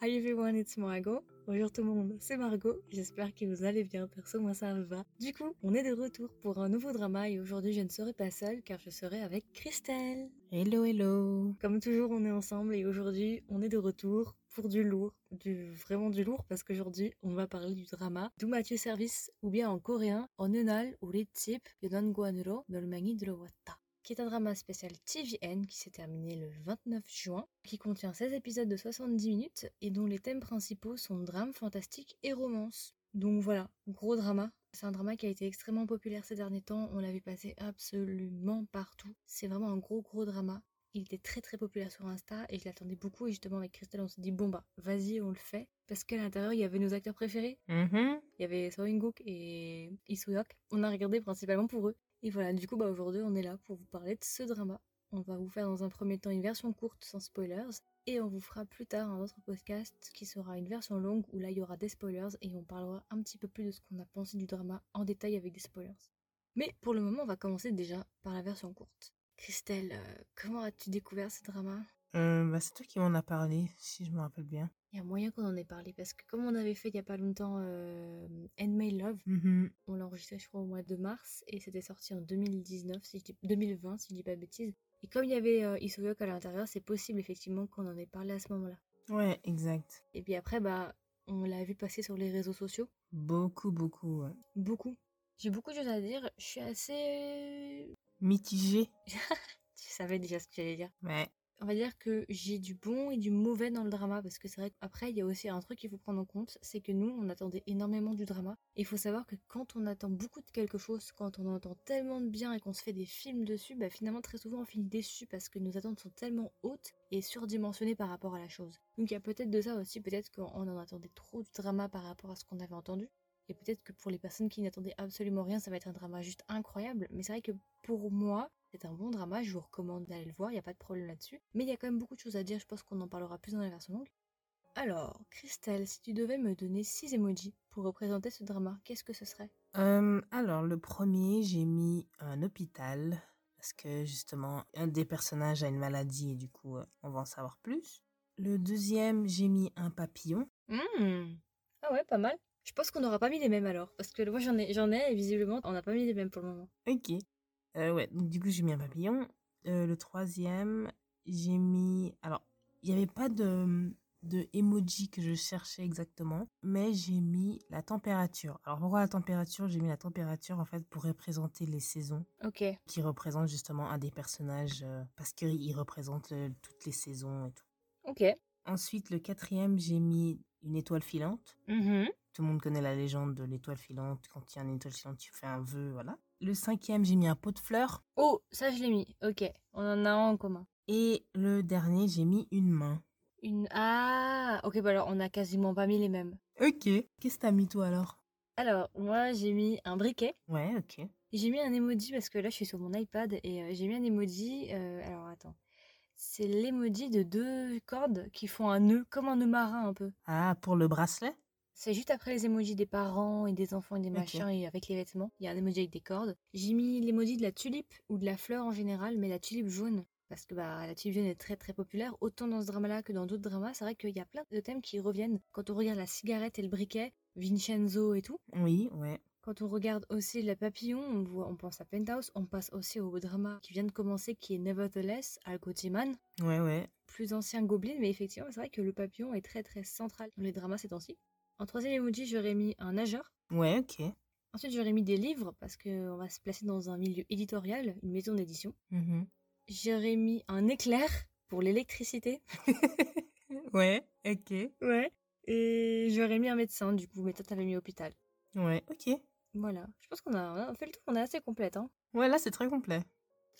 Hi everyone, it's Margot. Bonjour tout le monde, c'est Margot. J'espère que vous allez bien, perso moi ça va. Du coup, on est de retour pour un nouveau drama et aujourd'hui je ne serai pas seule car je serai avec Christelle. Hello hello. Comme toujours, on est ensemble et aujourd'hui, on est de retour pour du lourd, du vraiment du lourd parce qu'aujourd'hui, on va parler du drama Mathieu Service ou bien en coréen, en eunal ou ritip, yodon guanuro, dolmangi drowatta qui est un drama spécial TVN qui s'est terminé le 29 juin, qui contient 16 épisodes de 70 minutes et dont les thèmes principaux sont drame, fantastique et romance. Donc voilà, gros drama. C'est un drama qui a été extrêmement populaire ces derniers temps, on l'a vu passer absolument partout. C'est vraiment un gros gros drama. Il était très très populaire sur Insta et je l'attendais beaucoup et justement avec Christelle on s'est dit bon bah vas-y on le fait parce qu'à l'intérieur il y avait nos acteurs préférés. Mm-hmm. Il y avait So Gook et Isuyok. On a regardé principalement pour eux et voilà, du coup, bah, aujourd'hui, on est là pour vous parler de ce drama. On va vous faire dans un premier temps une version courte sans spoilers. Et on vous fera plus tard un autre podcast qui sera une version longue où là, il y aura des spoilers et on parlera un petit peu plus de ce qu'on a pensé du drama en détail avec des spoilers. Mais pour le moment, on va commencer déjà par la version courte. Christelle, euh, comment as-tu découvert ce drama? Euh, bah, c'est toi qui m'en as parlé, si je me rappelle bien. Il y a moyen qu'on en ait parlé parce que comme on avait fait il y a pas longtemps euh, Handmaid Love, Mhm. On l'a enregistré, je crois, au mois de mars et c'était sorti en 2019, si je dis 2020, si je dis pas de bêtises. Et comme il y avait euh, à l'intérieur, c'est possible effectivement qu'on en ait parlé à ce moment-là. Ouais, exact. Et puis après, bah, on l'a vu passer sur les réseaux sociaux. Beaucoup, beaucoup. ouais. Beaucoup. J'ai beaucoup de choses à dire. Je suis assez. Mitigé. Tu savais déjà ce que j'allais dire. Ouais. On va dire que j'ai du bon et du mauvais dans le drama parce que c'est vrai qu'après il y a aussi un truc qu'il faut prendre en compte, c'est que nous on attendait énormément du drama. Et il faut savoir que quand on attend beaucoup de quelque chose, quand on entend tellement de bien et qu'on se fait des films dessus, bah finalement très souvent on finit déçu parce que nos attentes sont tellement hautes et surdimensionnées par rapport à la chose. Donc il y a peut-être de ça aussi, peut-être qu'on en attendait trop du drama par rapport à ce qu'on avait entendu. Et peut-être que pour les personnes qui n'attendaient absolument rien, ça va être un drama juste incroyable. Mais c'est vrai que pour moi, c'est un bon drama, je vous recommande d'aller le voir, il n'y a pas de problème là-dessus. Mais il y a quand même beaucoup de choses à dire, je pense qu'on en parlera plus dans la version longue. Alors, Christelle, si tu devais me donner 6 emojis pour représenter ce drama, qu'est-ce que ce serait? Euh, alors, le premier, j'ai mis un hôpital. Parce que justement, un des personnages a une maladie et du coup, euh, on va en savoir plus. Le deuxième, j'ai mis un papillon. Hmm. Ah ouais, pas mal. Je pense qu'on n'aura pas mis les mêmes alors, parce que moi j'en ai, j'en ai et visiblement on n'a pas mis les mêmes pour le moment. Ok. Euh, ouais, donc du coup, j'ai mis un papillon. Euh, le troisième, j'ai mis. Alors, il n'y avait pas de, de emoji que je cherchais exactement, mais j'ai mis la température. Alors, pourquoi la température? J'ai mis la température en fait pour représenter les saisons, Ok. qui représentent justement un des personnages, euh, parce qu'il représente euh, toutes les saisons et tout. Ok. Ensuite, le quatrième, j'ai mis une étoile filante. Mhm. Tout le monde connaît la légende de l'étoile filante. Quand il y a une étoile filante, tu fais un vœu, voilà. Le cinquième, j'ai mis un pot de fleurs. Oh, ça je l'ai mis. Ok. On en a un en commun. Et le dernier, j'ai mis une main. Une. Ah Ok, bah alors on a quasiment pas mis les mêmes. Ok. Qu'est-ce que t'as mis toi alors? Alors, moi j'ai mis un briquet. Ouais, ok. J'ai mis un emoji parce que là je suis sur mon iPad et euh, j'ai mis un emoji. euh, alors attends. C'est l'emoji de deux cordes qui font un nœud, comme un nœud marin un peu. Ah, pour le bracelet? C'est juste après les emojis des parents et des enfants et des machins et avec les vêtements. Il y a un emoji avec des cordes. J'ai mis l'emoji de la tulipe ou de la fleur en général, mais la tulipe jaune. Parce que bah, la tulipe jaune est très très populaire, autant dans ce drama-là que dans d'autres dramas. C'est vrai qu'il y a plein de thèmes qui reviennent. Quand on regarde la cigarette et le briquet, Vincenzo et tout. Oui, ouais. Quand on regarde aussi le papillon, on, voit, on pense à Penthouse. On passe aussi au drama qui vient de commencer, qui est Nevertheless, Al Gotiman. Ouais, ouais. Plus ancien Goblin, mais effectivement, c'est vrai que le papillon est très très central dans les dramas ces temps-ci. En troisième emoji, j'aurais mis un nageur. Ouais, ok. Ensuite, j'aurais mis des livres parce qu'on va se placer dans un milieu éditorial, une maison d'édition. Mhm. J'aurais mis un éclair pour l'électricité. ouais, ok. Ouais. Et j'aurais mis un médecin, du coup, mais toi, t'avais mis hôpital. Ouais, ok. Voilà. Je pense qu'on a, on a fait le tour, on est assez complète. Hein. Ouais, là, c'est très complet.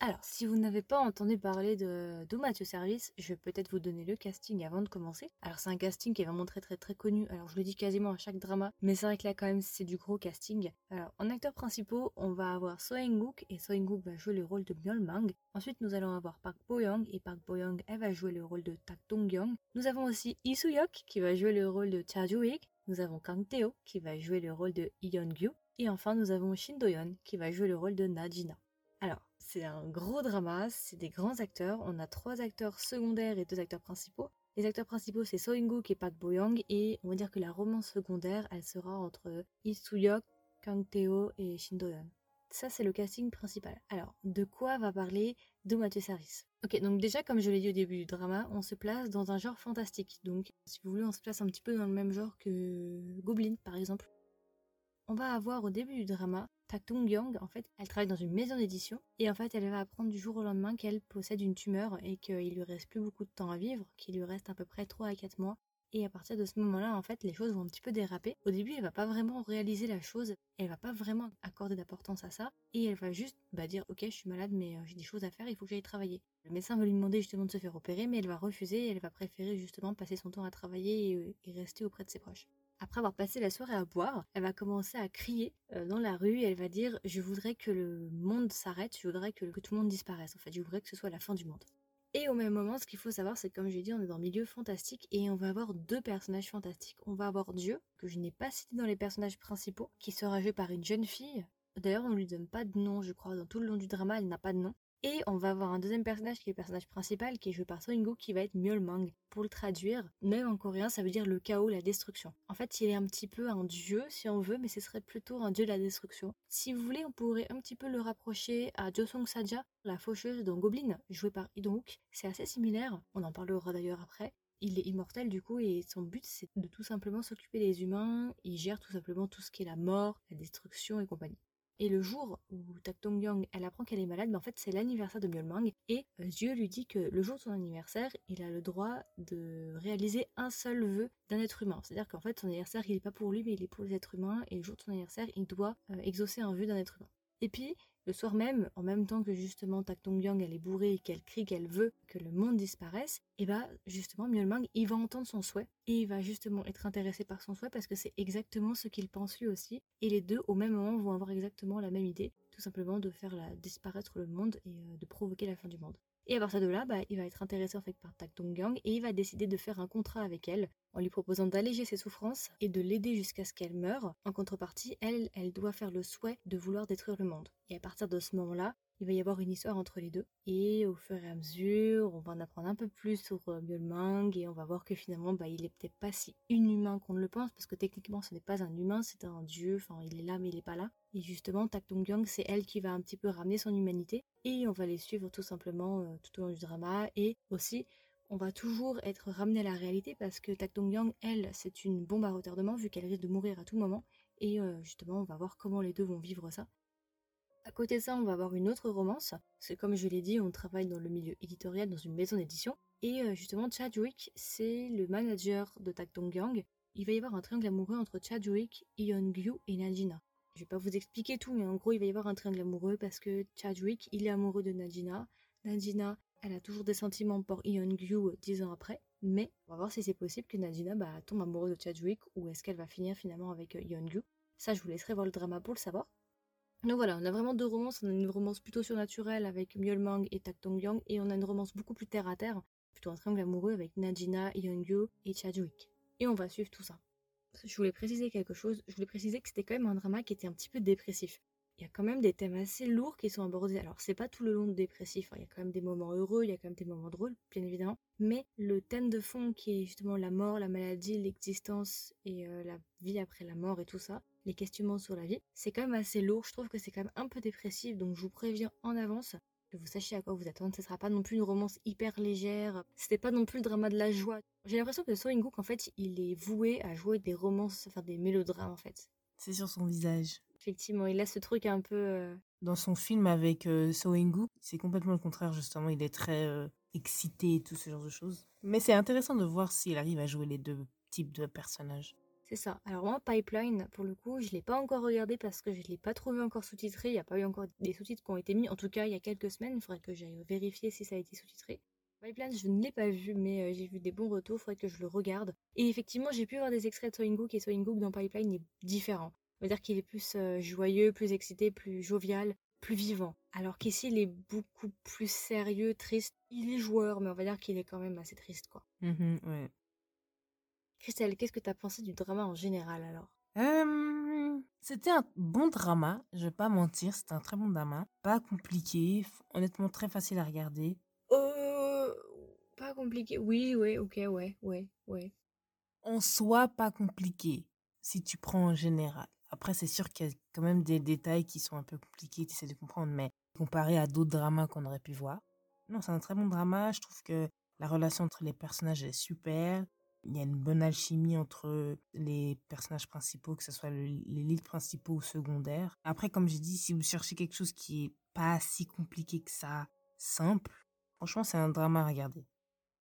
Alors, si vous n'avez pas entendu parler de, de Mathieu Service, je vais peut-être vous donner le casting avant de commencer. Alors, c'est un casting qui est vraiment très très très connu. Alors, je le dis quasiment à chaque drama, mais c'est vrai que là, quand même, c'est du gros casting. Alors, en acteurs principaux, on va avoir So In-guk, et So In-guk va jouer le rôle de Myol Mang. Ensuite, nous allons avoir Park Bo-young, et Park Bo-young, elle va jouer le rôle de Tak Dong-young. Nous avons aussi Lee Soo-hyuk, qui va jouer le rôle de Cha Joo-ik. Nous avons Kang Tae-ho, qui va jouer le rôle de Yeon-gyu. Et enfin, nous avons Shin Do-yeon, qui va jouer le rôle de Na Jina. Alors, c'est un gros drama, c'est des grands acteurs. On a trois acteurs secondaires et deux acteurs principaux. Les acteurs principaux, c'est So In-guk et Park Bo-young. Et on va dire que la romance secondaire, elle sera entre Lee Soo-hyuk, Kang Tae-ho et Shin Do-yeon. Ça, c'est le casting principal. Alors, de quoi va parler Do Mathieu Saris? Ok, donc déjà, comme je l'ai dit au début du drama, on se place dans un genre fantastique. Donc, si vous voulez, on se place un petit peu dans le même genre que Goblin, par exemple. On va avoir au début du drama Tak Tung Young, en fait, elle travaille dans une maison d'édition et en fait, elle va apprendre du jour au lendemain qu'elle possède une tumeur et qu'il lui reste plus beaucoup de temps à vivre, qu'il lui reste à peu près 3 à 4 mois et à partir de ce moment-là, en fait, les choses vont un petit peu déraper. Au début, elle va pas vraiment réaliser la chose, elle va pas vraiment accorder d'importance à ça, et elle va juste bah, dire ok, je suis malade, mais euh, j'ai des choses à faire, il faut que j'aille travailler. Le médecin va lui demander justement de se faire opérer, mais elle va refuser, elle va préférer justement passer son temps à travailler et, et rester auprès de ses proches. Après avoir passé la soirée à boire, elle va commencer à crier euh, dans la rue elle va dire Je voudrais que le monde s'arrête, je voudrais que, tout le monde disparaisse. En fait, je voudrais que ce soit la fin du monde. Et au même moment, ce qu'il faut savoir, c'est que comme j'ai dit, on est dans le milieu fantastique et on va avoir deux personnages fantastiques. On va avoir Dieu, que je n'ai pas cité dans les personnages principaux, qui sera joué par une jeune fille. D'ailleurs, on lui donne pas de nom, je crois. Dans tout le long du drama, elle n'a pas de nom. Et on va avoir un deuxième personnage qui est le personnage principal, qui est joué par Soingo, qui va être Myeolmang. Pour le traduire, même en coréen, ça veut dire le chaos, la destruction. En fait, il est un petit peu un dieu, si on veut, mais ce serait plutôt un dieu de la destruction. Si vous voulez, on pourrait un petit peu le rapprocher à Josong Saja, la faucheuse dans Goblin, jouée par Idong. C'est assez similaire, on en parlera d'ailleurs après. Il est immortel du coup et son but c'est de tout simplement s'occuper des humains, il gère tout simplement tout ce qui est la mort, la destruction et compagnie. Et le jour où Tak Tong Yang, elle apprend qu'elle est malade, en fait c'est l'anniversaire de Myeolmang et euh, Dieu lui dit que le jour de son anniversaire, il a le droit de réaliser un seul vœu d'un être humain. C'est-à-dire qu'en fait son anniversaire, il n'est pas pour lui, mais il est pour les êtres humains et le jour de son anniversaire, il doit euh, exaucer un vœu d'un être humain. Et puis, le soir même, en même temps que justement Tak Tong Yang elle est bourrée et qu'elle crie qu'elle veut que le monde disparaisse, et bah justement Myeolmang il va entendre son souhait et il va justement être intéressé par son souhait parce que c'est exactement ce qu'il pense lui aussi. Et les deux au même moment vont avoir exactement la même idée, tout simplement de faire disparaître le monde et euh, de provoquer la fin du monde. Et à partir de là, bah, il va être intéressé en fait par Tak Tong Yang et il va décider de faire un contrat avec elle en lui proposant d'alléger ses souffrances et de l'aider jusqu'à ce qu'elle meure. En contrepartie, elle, elle doit faire le souhait de vouloir détruire le monde. Et à partir de ce moment-là, il va y avoir une histoire entre les deux. Et au fur et à mesure, on va en apprendre un peu plus sur euh, Myeolmang et on va voir que finalement, bah, il est peut-être pas si inhumain qu'on ne le pense parce que techniquement, ce n'est pas un humain, c'est un dieu. Enfin, il est là, mais il est pas là. Et justement, Tak Dong Yang, c'est elle qui va un petit peu ramener son humanité et on va les suivre tout simplement euh, tout au long du drama et aussi on va toujours être ramené à la réalité parce que Tak Dong Yang, elle, c'est une bombe à retardement vu qu'elle risque de mourir à tout moment. Et euh, justement, on va voir comment les deux vont vivre ça. À côté de ça, on va avoir une autre romance. C'est comme je l'ai dit, on travaille dans le milieu éditorial dans une maison d'édition. Et euh, justement, Chadwick, c'est le manager de Dong Yang. Il va y avoir un triangle amoureux entre Chadwick, Yeon-gyu et Najina. Je vais pas vous expliquer tout, mais en gros, il va y avoir un triangle amoureux parce que Chadwick, il est amoureux de Najina. Najina, elle a toujours des sentiments pour Yeon-gyu euh, dix ans après. Mais on va voir si c'est possible que Najina bah, tombe amoureuse de Chadwick ou est-ce qu'elle va finir finalement avec euh, Yeon-gyu. Ça, je vous laisserai voir le drama pour le savoir. Donc voilà, on a vraiment deux romances. On a une romance plutôt surnaturelle avec Myeolmang et Tak Tong Yang, et on a une romance beaucoup plus terre à terre, plutôt un triangle amoureux avec Najina, Yeongyu et Chadwick. Et on va suivre tout ça. Je voulais préciser quelque chose. Je voulais préciser que c'était quand même un drama qui était un petit peu dépressif. Il y a quand même des thèmes assez lourds qui sont abordés. Alors c'est pas tout le long de dépressif. Hein. Il y a quand même des moments heureux, il y a quand même des moments drôles, bien évidemment. Mais le thème de fond qui est justement la mort, la maladie, l'existence et euh, la vie après la mort et tout ça, les questionnements sur la vie. C'est quand même assez lourd, je trouve que c'est quand même un peu dépressif, donc je vous préviens en avance que vous sachiez à quoi vous attendre. Ce sera pas non plus une romance hyper légère. C'était pas non plus le drama de la joie. J'ai l'impression que So In-guk, en fait, il est voué à jouer des romances, enfin des mélodrames, en fait. C'est sur son visage. Effectivement, il a ce truc un peu. Euh, Dans son film avec euh, So c'est complètement le contraire, justement. Il est très euh, excité et tout ce genre de choses. Mais c'est intéressant de voir s'il arrive à jouer les deux types de personnages. C'est ça. Alors moi, Pipeline, pour le coup, je l'ai pas encore regardé parce que je l'ai pas trouvé encore sous-titré. Il n'y a pas eu encore des sous-titres qui ont été mis. En tout cas, il y a quelques semaines. Il faudrait que j'aille vérifier si ça a été sous-titré. Pipeline, je ne l'ai pas vu, mais euh, j'ai vu des bons retours. Il faudrait que je le regarde. Et effectivement, j'ai pu voir des extraits de Soinguk et Soinguk dans Pipeline est différent. On va dire qu'il est plus euh, joyeux, plus excité, plus jovial, plus vivant. Alors qu'ici, il est beaucoup plus sérieux, triste. Il est joueur, mais on va dire qu'il est quand même assez triste, quoi. ouais. Christelle, qu'est-ce que tu as pensé du drama en général alors? Euh, c'était un bon drama, je vais pas mentir, c'était un très bon drama. Pas compliqué, honnêtement très facile à regarder. Euh, pas compliqué. Oui, oui, ok, ouais, ouais, ouais. En soi, pas compliqué, si tu prends en général. Après, c'est sûr qu'il y a quand même des détails qui sont un peu compliqués, tu essaies de comprendre, mais comparé à d'autres dramas qu'on aurait pu voir. Non, c'est un très bon drama, je trouve que la relation entre les personnages est super. Il y a une bonne alchimie entre les personnages principaux, que ce soit le- les leads principaux ou secondaires. Après, comme j'ai dit, si vous cherchez quelque chose qui est pas si compliqué que ça, simple, franchement, c'est un drama à regarder.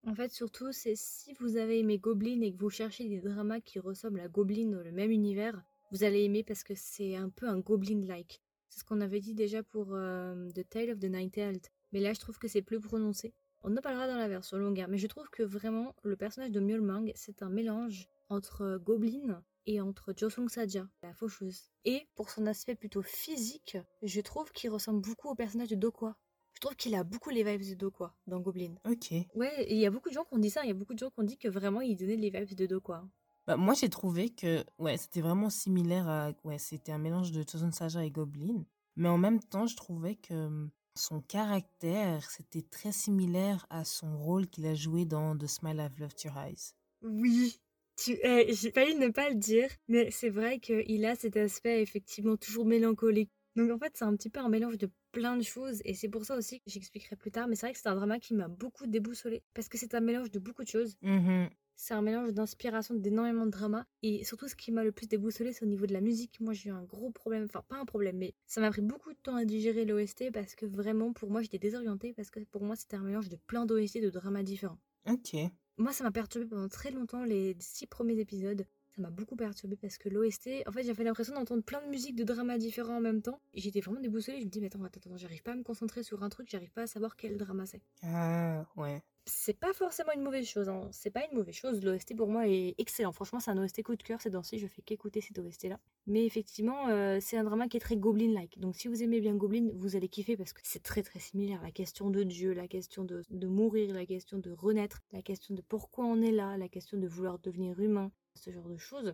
En fait, surtout, c'est si vous avez aimé Goblin et que vous cherchez des dramas qui ressemblent à Goblin dans le même univers, vous allez aimer parce que c'est un peu un Goblin-like. C'est ce qu'on avait dit déjà pour The Tale of the Night-Tailed. Mais là, je trouve que c'est plus prononcé. On en parlera dans la version longueur, mais je trouve que vraiment, le personnage de Mjolmang, c'est un mélange entre euh, Goblin et entre Josung Saja, la faucheuse. Et pour son aspect plutôt physique, je trouve qu'il ressemble beaucoup au personnage de Dokwa. Je trouve qu'il a beaucoup les vibes de Dokwa dans Goblin. Ok. Ouais, il y a beaucoup de gens qui ont dit ça, il y a beaucoup de gens qui ont dit que vraiment il donnait les vibes de Dokwa. Bah, moi, j'ai trouvé que ouais, c'était vraiment similaire à. Ouais, c'était un mélange de Chosen Saja et Goblin. Mais en même temps, je trouvais que hum, son caractère, c'était très similaire à son rôle qu'il a joué dans The Smile I've Loved Your Eyes. Oui, eh, j'ai failli ne pas le dire, mais c'est vrai qu'il a cet aspect effectivement toujours mélancolique. Donc en fait, c'est un petit peu un mélange de plein de choses, et c'est pour ça aussi que j'expliquerai plus tard, mais c'est vrai que c'est un drama qui m'a beaucoup déboussolé, parce que c'est un mélange de beaucoup de choses. Mhm. C'est un mélange d'inspiration d'énormément de drama. Et surtout, ce qui m'a le plus déboussolé, c'est au niveau de la musique. Moi, j'ai eu un gros problème. Enfin, pas un problème, mais ça m'a pris beaucoup de temps à digérer l'OST parce que vraiment, pour moi, j'étais désorientée parce que pour moi, c'était un mélange de plein d'OST de dramas différents. Ok. Moi, ça m'a perturbé pendant très longtemps, les six premiers épisodes. Ça m'a beaucoup perturbé parce que l'OST, en fait, j'avais l'impression d'entendre plein de musiques de dramas différents en même temps. J'étais vraiment déboussolée. Je me dis, mais attends, attends, attends, j'arrive pas à me concentrer sur un truc, j'arrive pas à savoir quel drama c'est Ah, ouais. c'est pas forcément une mauvaise chose. Hein. C'est pas une mauvaise chose. L'OST pour moi est excellent. Franchement, c'est un OST coup de cœur. Ces temps-ci, je fais qu'écouter cet OST-là. Mais effectivement, euh, c'est un drama qui est très Goblin-like. Donc si vous aimez bien Goblin, vous allez kiffer parce que c'est très très similaire. La question de Dieu, la question de, de mourir, la question de renaître, la question de pourquoi on est là, la question de vouloir devenir humain, ce genre de choses.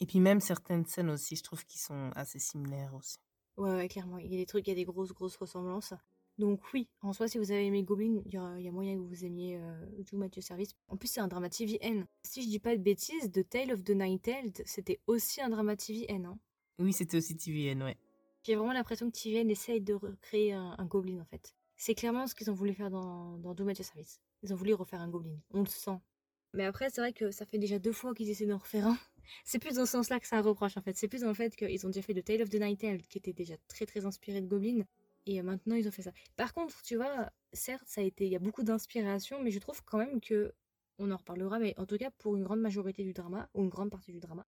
Et puis même certaines scènes aussi, je trouve qu'ils sont assez similaires aussi. Ouais, ouais, clairement. Il y a des trucs, il y a des grosses grosses ressemblances. Donc oui, en soi, si vous avez aimé Goblin, il y, a- il y a moyen que vous aimiez euh, Do Mathieu Service. En plus, c'est un drama TVN. Si je dis pas de bêtises, The Tale of the Night-Tailed, c'était aussi un drama TVN. Hein. Oui, c'était aussi TVN, ouais. J'ai vraiment l'impression que TVN essaye de recréer un, un Goblin, en fait. C'est clairement ce qu'ils ont voulu faire dans, dans Do Mathieu Service. Ils ont voulu refaire un Goblin. On le sent. Mais après, c'est vrai que ça fait déjà deux fois qu'ils essaient d'en refaire un. C'est plus dans ce sens-là que ça reproche, en fait. C'est plus dans le fait qu'ils ont déjà fait The Tale of the Night-Tailed, qui était déjà très très inspiré de Goblin. Et euh, maintenant, ils ont fait ça. Par contre, tu vois, certes, ça a été, il y a beaucoup d'inspiration, mais je trouve quand même que, on en reparlera, mais en tout cas, pour une grande majorité du drama, ou une grande partie du drama,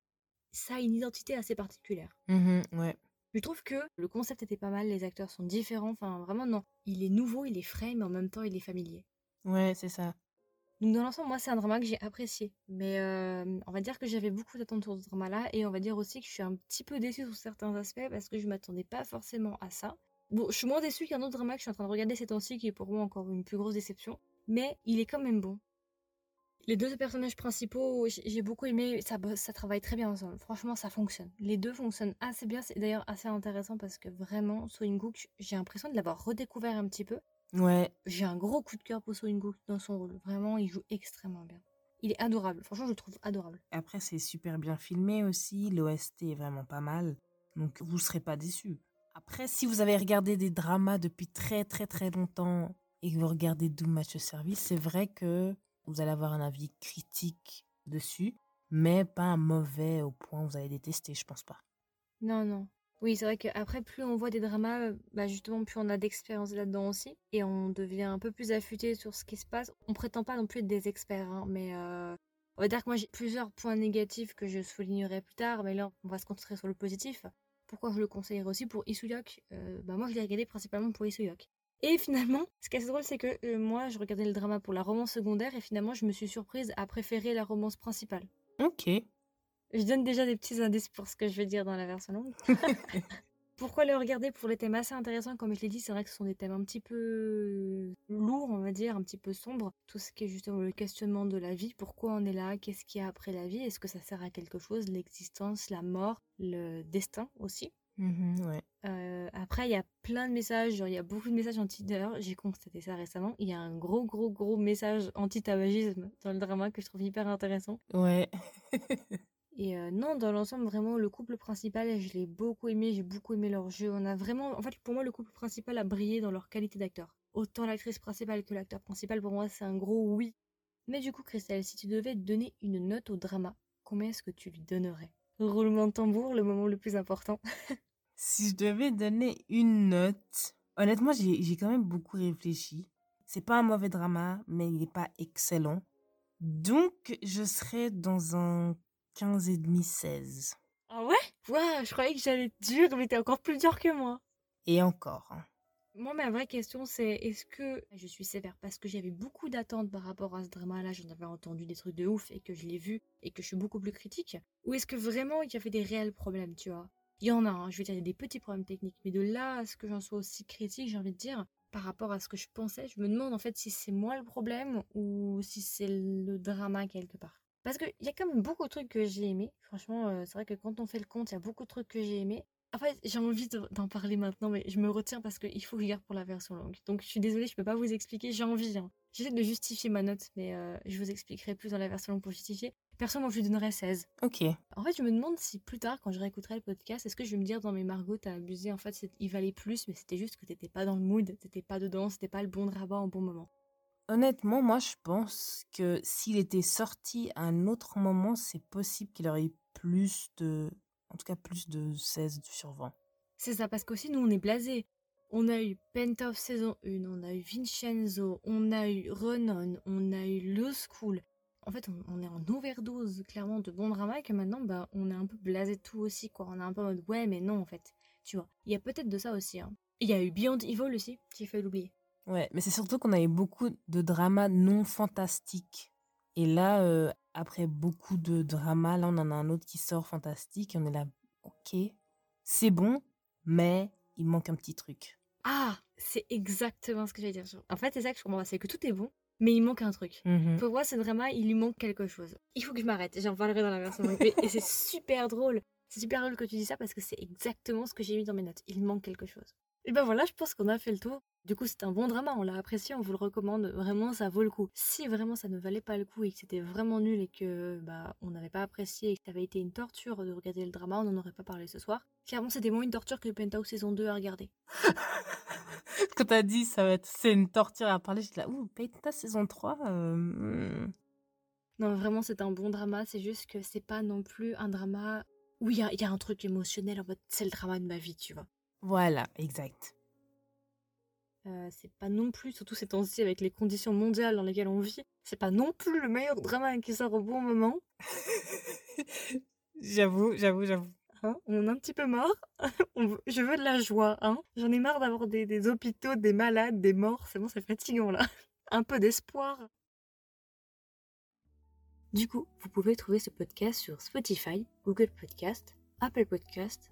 ça a une identité assez particulière. Mhm, ouais. Je trouve que le concept était pas mal, les acteurs sont différents, enfin vraiment non. Il est nouveau, il est frais, mais en même temps, il est familier. Ouais, c'est ça. Donc dans l'ensemble, moi, c'est un drama que j'ai apprécié. Mais euh, on va dire que j'avais beaucoup d'attentes sur ce drama-là, et on va dire aussi que je suis un petit peu déçue sur certains aspects, parce que je m'attendais pas forcément à ça. Bon, je suis moins déçue qu'un autre drama que je suis en train de regarder ces temps-ci, qui est pour moi encore une plus grosse déception. Mais il est quand même bon. Les deux personnages principaux, j'ai beaucoup aimé, ça, travaille très bien ensemble. Franchement, ça fonctionne. Les deux fonctionnent assez bien. C'est d'ailleurs assez intéressant parce que vraiment, So In-guk, j'ai l'impression de l'avoir redécouvert un petit peu. Ouais, J'ai un gros coup de cœur pour So In-guk dans son rôle. Vraiment, il joue extrêmement bien. Il est adorable. Franchement, je le trouve adorable. Après, c'est super bien filmé aussi. L'OST est vraiment pas mal. Donc, vous ne serez pas déçus. Après, si vous avez regardé des dramas depuis très, très, très longtemps et que vous regardez Doom Match Service, c'est vrai que vous allez avoir un avis critique dessus, mais pas un mauvais au point où vous allez détester, je pense pas. Non, non. Oui, c'est vrai qu'après, plus on voit des dramas, euh, bah justement, plus on a d'expérience là-dedans aussi. Et on devient un peu plus affûté sur ce qui se passe. On prétend pas non plus être des experts, hein, mais euh, on va dire que moi, j'ai plusieurs points négatifs que je soulignerai plus tard. Mais là, on va se concentrer sur le positif. Pourquoi je le conseillerais aussi pour Isuyok euh, bah Moi, je l'ai regardé principalement pour Isuyok. Et finalement, ce qui est assez drôle, c'est que euh, moi, je regardais le drama pour la romance secondaire et finalement, je me suis surprise à préférer la romance principale. Ok. Je donne déjà des petits indices pour ce que je vais dire dans la version longue. Pourquoi le regarder pour les thèmes assez intéressants? Comme je l'ai dit, c'est vrai que ce sont des thèmes un petit peu lourds, on va dire, un petit peu sombres. Tout ce qui est justement le questionnement de la vie, pourquoi on est là, qu'est-ce qu'il y a après la vie, est-ce que ça sert à quelque chose, l'existence, la mort, le destin aussi. Ouais. Euh, après, il y a plein de messages, genre il y a beaucoup de messages anti d'ailleurs, j'ai constaté ça récemment. Il y a un gros, gros, gros message anti-tabagisme dans le drama que je trouve hyper intéressant. Ouais. Et euh, non, dans l'ensemble, vraiment, le couple principal, je l'ai beaucoup aimé, j'ai beaucoup aimé leur jeu. On a vraiment, en fait, pour moi, le couple principal a brillé dans leur qualité d'acteur. Autant l'actrice principale que l'acteur principal, pour moi, c'est un gros oui. Mais du coup, Christelle, si tu devais donner une note au drama, combien est-ce que tu lui donnerais? Roulement de tambour, le moment le plus important. si je devais donner une note, honnêtement, j'ai quand même beaucoup réfléchi. C'est pas un mauvais drama, mais il n'est pas excellent. Donc, je serais dans un 15 et demi, 16. Ah ouais? Ouais, je croyais que j'allais être dur, mais t'es encore plus dur que moi. Et encore. Hein. Moi, ma vraie question, c'est est-ce que je suis sévère parce que j'avais beaucoup d'attentes par rapport à ce drama-là, j'en avais entendu des trucs de ouf et que je l'ai vu et que je suis beaucoup plus critique Ou est-ce que vraiment il y avait des réels problèmes, tu vois? Il y en a, hein, je veux dire, il y a des petits problèmes techniques, mais de là à ce que j'en sois aussi critique, j'ai envie de dire, par rapport à ce que je pensais, je me demande en fait si c'est moi le problème ou si c'est le drama quelque part. Parce qu'il y a quand même beaucoup de trucs que j'ai aimés. Franchement, euh, c'est vrai que quand on fait le compte, il y a beaucoup de trucs que j'ai aimés. En fait, j'ai envie d'en parler maintenant, mais je me retiens parce qu'il faut que je garde pour la version longue. Donc je suis désolée, je peux pas vous expliquer, j'ai envie. Hein. J'essaie de justifier ma note, mais euh, je vous expliquerai plus dans la version longue pour justifier. Perso, moi, je lui donnerais 16. Ok. En fait, je me demande si plus tard, quand je réécouterai le podcast, est-ce que je vais me dire dans mes Margot, t'as abusé, en fait, il valait plus, mais c'était juste que t'étais pas dans le mood, t'étais pas dedans, c'était pas le bon rabat en bon moment. Honnêtement, moi, je pense que s'il était sorti à un autre moment, c'est possible qu'il aurait eu plus de, en tout cas plus de 16 sur 20. C'est ça, parce qu'aussi, nous, on est blasés. On a eu Penthouse saison 1, on a eu Vincenzo, on a eu Renon, on a eu Low School. En fait, on, est en overdose, clairement, de bons dramas, et que maintenant, bah, on est un peu blasé de tout aussi, quoi. On est un peu en mode, ouais, mais non, en fait. Tu vois, il y a peut-être de ça aussi. Hein. Il y a eu Beyond Evil aussi, j'ai fait l'oublier. Ouais, mais c'est surtout qu'on avait beaucoup de dramas non fantastiques. Et là, euh, après beaucoup de dramas, là, on en a un autre qui sort fantastique. Et on est là, ok, c'est bon, mais il manque un petit truc. Ah, c'est exactement ce que j'allais dire. En fait, c'est ça que je comprends c'est que tout est bon, mais il manque un truc. Mmh Pour moi, ce drama, il lui manque quelque chose. Il faut que je m'arrête, j'en parlerai dans la version et c'est super drôle. C'est super drôle que tu dis ça parce que c'est exactement ce que j'ai mis dans mes notes. Il manque quelque chose. Et ben voilà, je pense qu'on a fait le tour. Du coup, c'est un bon drama, on l'a apprécié, on vous le recommande. Vraiment, ça vaut le coup. Si vraiment ça ne valait pas le coup et que c'était vraiment nul et que bah on n'avait pas apprécié et que ça avait été une torture de regarder le drama, on n'en aurait pas parlé ce soir. Clairement, c'était moins une torture que Penthouse saison 2 à regarder. Quand t'as dit ça va être c'est une torture à parler, j'étais là, ouh, Penthouse saison 3 euh, hmm. Non, vraiment, c'est un bon drama. C'est juste que c'est pas non plus un drama où il y a, y a, un truc émotionnel en mode c'est le drama de ma vie, tu vois. Voilà, exact. Euh, c'est pas non plus, surtout ces temps-ci avec les conditions mondiales dans lesquelles on vit, c'est pas non plus le meilleur drama qui sort au bon moment. j'avoue, j'avoue, j'avoue. Hein, on a un petit peu marre. Je veux de la joie. Hein. J'en ai marre d'avoir des, des, hôpitaux, des malades, des morts. C'est bon, c'est fatigant là. un peu d'espoir. Du coup, vous pouvez trouver ce podcast sur Spotify, Google Podcast, Apple Podcast,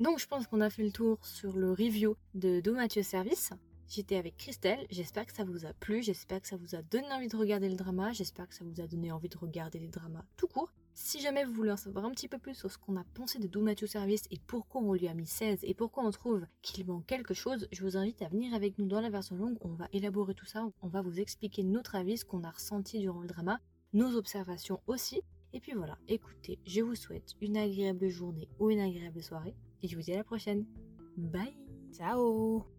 Donc je pense qu'on a fait le tour sur le review de Do Mathieu Service. J'étais avec Christelle, j'espère que ça vous a plu, j'espère que ça vous a donné envie de regarder le drama, j'espère que ça vous a donné envie de regarder les dramas tout court. Si jamais vous voulez en savoir un petit peu plus sur ce qu'on a pensé de Do Mathieu Service et pourquoi on lui a mis 16 et pourquoi on trouve qu'il manque quelque chose, je vous invite à venir avec nous dans la version longue, on va élaborer tout ça, on va vous expliquer notre avis, ce qu'on a ressenti durant le drama, nos observations aussi. Et puis voilà, écoutez, je vous souhaite une agréable journée ou une agréable soirée et je vous dis à la prochaine. Bye Ciao